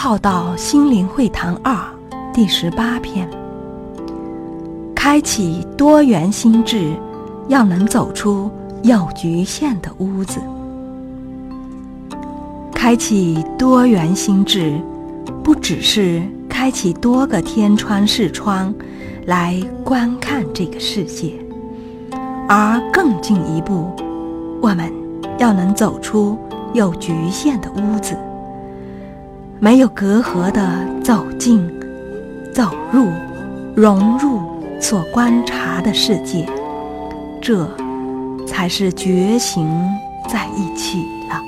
浩道心灵会堂二第十八篇：开启多元心智，要能走出有局限的屋子。开启多元心智，不只是开启多个天窗视窗来观看这个世界，而更进一步，我们要能走出有局限的屋子。没有隔阂的走进、走入、融入所观察的世界，这才是觉醒在一起了。